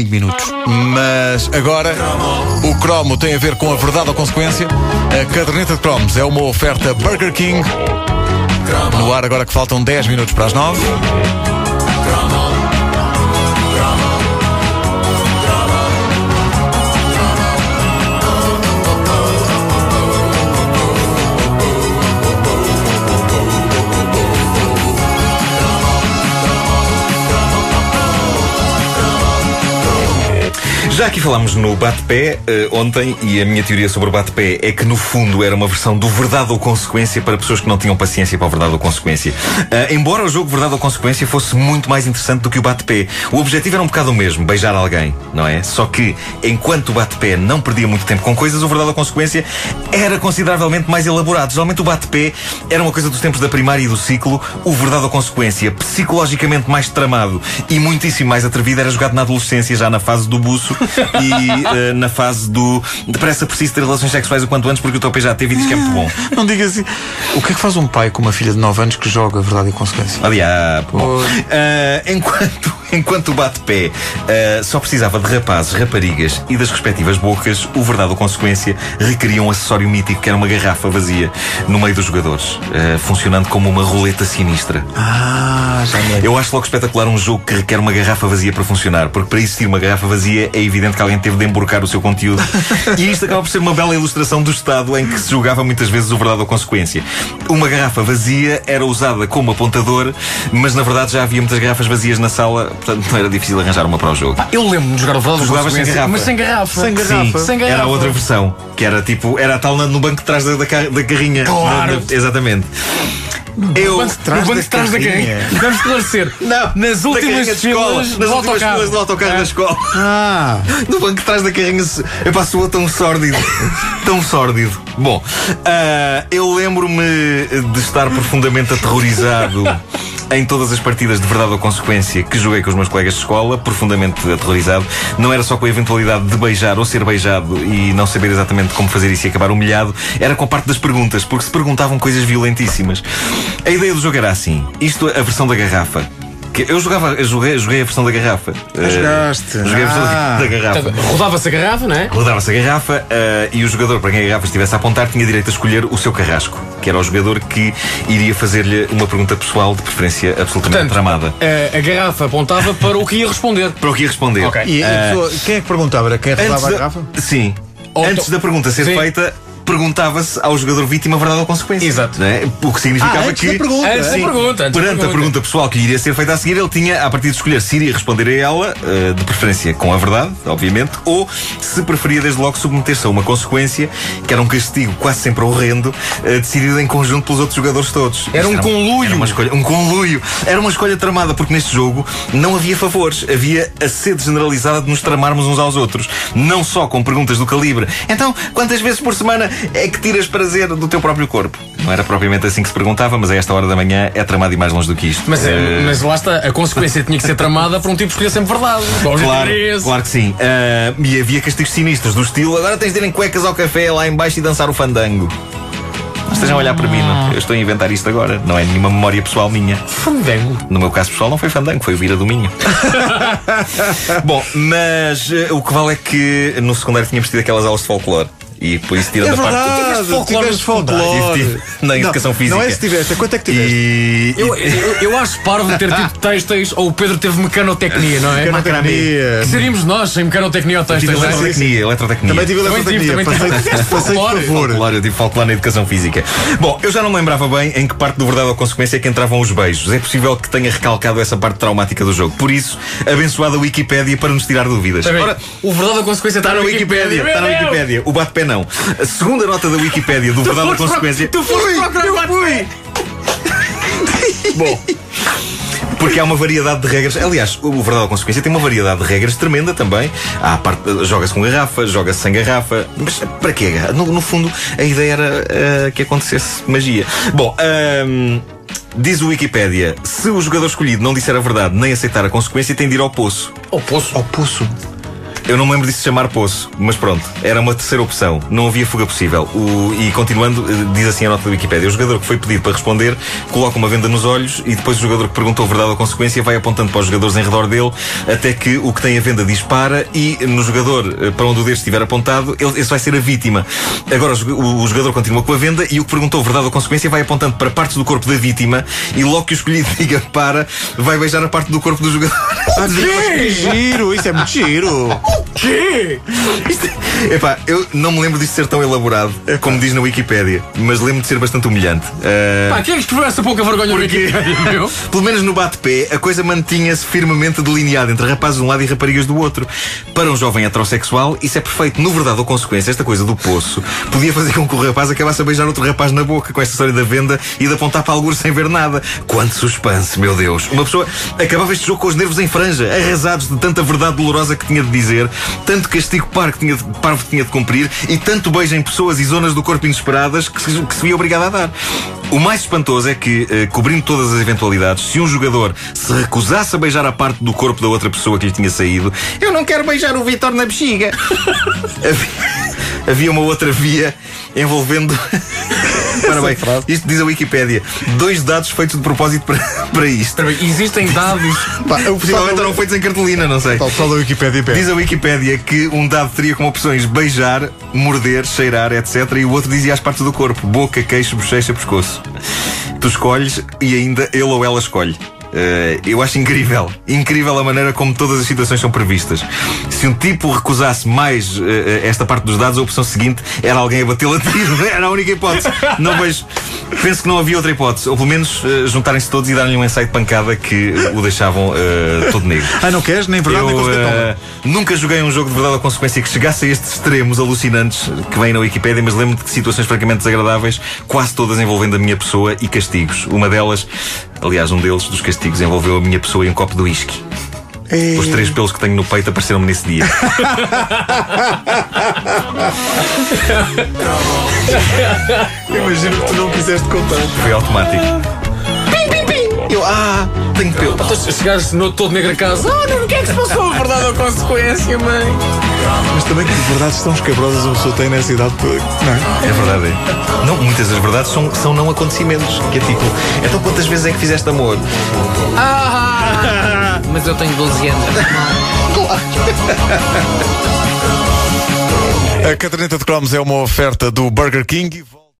5 minutos. Mas agora o cromo tem a ver com a verdade ou consequência. A caderneta de cromos é uma oferta Burger King. No ar agora que faltam 10 minutos para as 9. Já aqui falámos no bate-pé uh, ontem e a minha teoria sobre o bate-pé é que no fundo era uma versão do verdade ou consequência para pessoas que não tinham paciência para o verdade ou consequência. Uh, embora o jogo verdade ou consequência fosse muito mais interessante do que o bate-pé, o objetivo era um bocado o mesmo, beijar alguém, não é? Só que enquanto o bate-pé não perdia muito tempo com coisas, o verdade ou consequência era consideravelmente mais elaborado. Geralmente o bate-pé era uma coisa dos tempos da primária e do ciclo, o verdade ou consequência, psicologicamente mais tramado e muitíssimo mais atrevido, era jogado na adolescência, já na fase do buço e uh, na fase do depressa preciso ter relações sexuais o quanto antes porque o teu pai já teve e diz que é muito bom. Não diga assim. O que é que faz um pai com uma filha de 9 anos que joga verdade e consequência? Aliás, bom. Uh, enquanto, enquanto o bate-pé uh, só precisava de rapazes, raparigas e das respectivas bocas, o verdade ou consequência requeria um acessório mítico que era uma garrafa vazia no meio dos jogadores, funcionando como uma roleta sinistra. Ah, já me Eu acho logo espetacular um jogo que requer uma garrafa vazia para funcionar, porque para existir uma garrafa vazia é evidente que alguém teve de emborcar o seu conteúdo. e isto acaba por ser uma bela ilustração do estado em que se jogava muitas vezes o verdade ou consequência. Uma garrafa vazia era usada como apontador, mas na verdade já havia muitas garrafas vazias na sala, portanto não era difícil arranjar uma para o jogo. Eu lembro-me de jogar o verdade ou jogavas sem garrafa? mas sem garrafa. Sem garrafa. Sim, Sem garrafa. era a outra versão, que era tipo, era a tal no banco de trás da, da, da carrinha. Claro. Na- na- exatamente. Eu. No banco de trás, no banco da de trás da carrinha. carrinha. Vamos esclarecer. Não, nas últimas filas nas do últimas autocarro. filas do autocarro da escola. Ah, No banco de trás da carrinha eu passo tão sórdido. tão sórdido. Bom, ah, eu lembro-me de estar profundamente aterrorizado em todas as partidas de verdade ou consequência que joguei com os meus colegas de escola, profundamente aterrorizado. Não era só com a eventualidade de beijar ou ser beijado e não saber exatamente como fazer isso e acabar humilhado, era com a parte das perguntas, porque se perguntavam coisas violentíssimas. A ideia do jogo era assim: isto, a versão da garrafa. Que eu jogava, eu joguei, joguei a versão da garrafa. Eh, jogaste. Joguei a versão da- Ah. da garrafa. Portanto, Rodava-se a garrafa, não é? Rodava-se a garrafa eh, e o jogador para quem a garrafa estivesse a apontar tinha direito a escolher o seu carrasco, que era o jogador que iria fazer-lhe uma pergunta pessoal, de preferência absolutamente Portanto, tramada. a, a garrafa apontava para o que ia responder. Para o que ia responder. Ok. e a pessoa, quem é que perguntava? Era quem Antes rodava a garrafa? sim. Ou Antes to- da pergunta ser Sim. feita, perguntava-se ao jogador vítima a verdade ou consequência. Exato. Não é? O que significava Ah, antes que. da pergunta. Antes da Sim. pergunta. antes da Perante a pergunta pessoal que lhe iria ser feita a seguir, ele tinha, a partir de escolher se iria responder a ela, eh, de preferência com a verdade, obviamente, ou se preferia desde logo submeter-se a uma consequência, que era um castigo quase sempre horrendo, eh, decidido em conjunto pelos outros jogadores todos. Era um Isto conluio. Era uma escolha, um conluio. Era uma escolha tramada, porque neste jogo não havia favores. Havia a sede generalizada de nos tramarmos uns aos outros. Não só com perguntas do calibre. Então, quantas vezes por semana é que tiras prazer do teu próprio corpo? Não era propriamente assim que se perguntava, mas a esta hora da manhã é tramado e mais longe do que isto. Mas, é, Eh, mas lá está, a consequência tinha que ser tramada para um tipo escolher sempre verdade. Claro, claro que sim. Ah, e havia castigos sinistros do estilo agora tens de ir em cuecas ao café lá em baixo e dançar o fandango. Não estejam a olhar para mim, não. eu estou a inventar isto agora. Não é nenhuma memória pessoal minha. Fandango. No meu caso pessoal não foi fandango, foi o Vira do Minho. Bom, mas eh, o que vale é que no secundário tínhamos tido aquelas aulas de folclore. E por isso tirando É a parte. verdade, folclore folclore. Tive- na educação não, física. Não é se tiveste, quanto é que tiveste? E, Eu, eu, eu acho parvo ter tido têxteis ou o Pedro teve mecanotecnia, não é? Mecanotecnia. Que seríamos nós sem mecanotecnia ou tive têxteis? é? eletrotecnia, eletrotecnia. Também tive Também tive, eletrotecnia. também tive. Passei favor. Folclore, eu tive folclore na educação física. Bom, eu já não me lembrava bem em que parte do verdade ou consequência é que entravam os beijos. É possível que tenha recalcado essa parte traumática do jogo. Por isso, abençoada Wikipédia para nos tirar dúvidas. Está. Ora, o verdade ou consequência Está na Wikipédia, está na! Wikipédia. O bate-pé não. A segunda nota da Wikipédia do Verdade ou Consequência. Tu procurar o bate-pé. Bom. Porque há uma variedade de regras. Aliás, o Verdade ou Consequência tem uma variedade de regras tremenda também. Há a parte. Joga-se com garrafa, joga-se sem garrafa. Mas para quê? No, no fundo, a ideia era eh, que acontecesse magia. Bom, ahm, Diz o Wikipédia: se o jogador escolhido não disser a verdade nem aceitar a consequência, tem de ir ao poço. Ao poço. Ao poço. Eu não me lembro disso se chamar poço, mas pronto, era uma terceira opção. Não havia fuga possível. O, e continuando, eh, diz assim a nota da Wikipédia: o jogador que foi pedido para responder coloca uma venda nos olhos e depois o jogador que perguntou verdade ou consequência vai apontando para os jogadores em redor dele até que o que tem a venda dispara e no jogador eh, para onde o dedo estiver apontado, ele, esse vai ser a vítima. Agora o, o jogador continua com a venda e o que perguntou verdade ou consequência vai apontando para partes do corpo da vítima e logo que o escolhido diga para, vai beijar a parte do corpo do jogador. Ah, que giro! Isso é muito giro! Quê? Isto, epá, eu não me lembro disto ser tão elaborado como diz na Wikipédia, mas lembro de ser bastante humilhante. Uh, Pá, quem é que escreveu essa pouca vergonha no Wikipédia, meu? Pelo menos no bate-pé, a coisa mantinha-se firmemente delineada entre rapazes de um lado e raparigas do outro. Para um jovem heterossexual, isso é perfeito. No verdade ou consequência, esta coisa do poço podia fazer com que o rapaz acabasse a beijar outro rapaz na boca com esta história da venda e de apontar para alguns sem ver nada. Quanto suspense, meu Deus. Uma pessoa acabava este jogo com os nervos em franja, arrasados de tanta verdade dolorosa que tinha de dizer, tanto castigo parvo tinha de, parvo tinha de cumprir e tanto beijo em pessoas e zonas do corpo inesperadas que se, que se via obrigado a dar. O mais espantoso é que, eh, cobrindo todas as eventualidades, se um jogador se recusasse a beijar a parte do corpo da outra pessoa que lhe tinha saído, eu não quero beijar o Vitor na bexiga. havia, havia uma outra via envolvendo. Ora bem, isto diz a Wikipédia. Dois dados feitos de propósito para, para isto. Existem dados. Pá, Possivelmente eram feitos em cartolina, não sei. da Wikipédia pede. Diz a Wikipédia que um dado teria como opções beijar, morder, cheirar, etc. E o outro dizia as partes do corpo: boca, queixo, bochecha, pescoço. Tu escolhes e ainda ele ou ela escolhe. Uh, eu acho incrível, incrível a maneira como todas as situações são previstas. Se um tipo recusasse mais uh, esta parte dos dados, a opção seguinte era alguém a batê-lo a tiro. Era a única hipótese. Não vejo. Penso que não havia outra hipótese. Ou pelo menos uh, juntarem-se todos e darem-lhe um ensaio de pancada que o deixavam todo negro. Ah, não queres? Nem verdade, Eu, nem uh, nunca joguei um jogo de verdade ou consequência que chegasse a estes extremos alucinantes que vêm na Wikipédia, mas lembro-me de situações francamente desagradáveis, quase todas envolvendo a minha pessoa e castigos. Uma delas, aliás, um deles, dos castigos, envolveu a minha pessoa e um copo de whisky. Os três pelos que tenho no peito apareceram-me nesse dia. Imagino que tu não quiseste contar. Foi automático. Eu, ah, tenho pelo. Então, se chegares no todo negro a casa, ah, não, o que é que se passou? Verdade ou consequência, mãe? Mas também que verdades tão escabrosas a pessoa tem nessa idade. Não é? É verdade. é. Não, muitas das verdades são, são não acontecimentos. Que é tipo, então quantas vezes é que fizeste amor? Ah, mas eu tenho 12 anos. A caderneta de cromos é uma oferta do Burger King.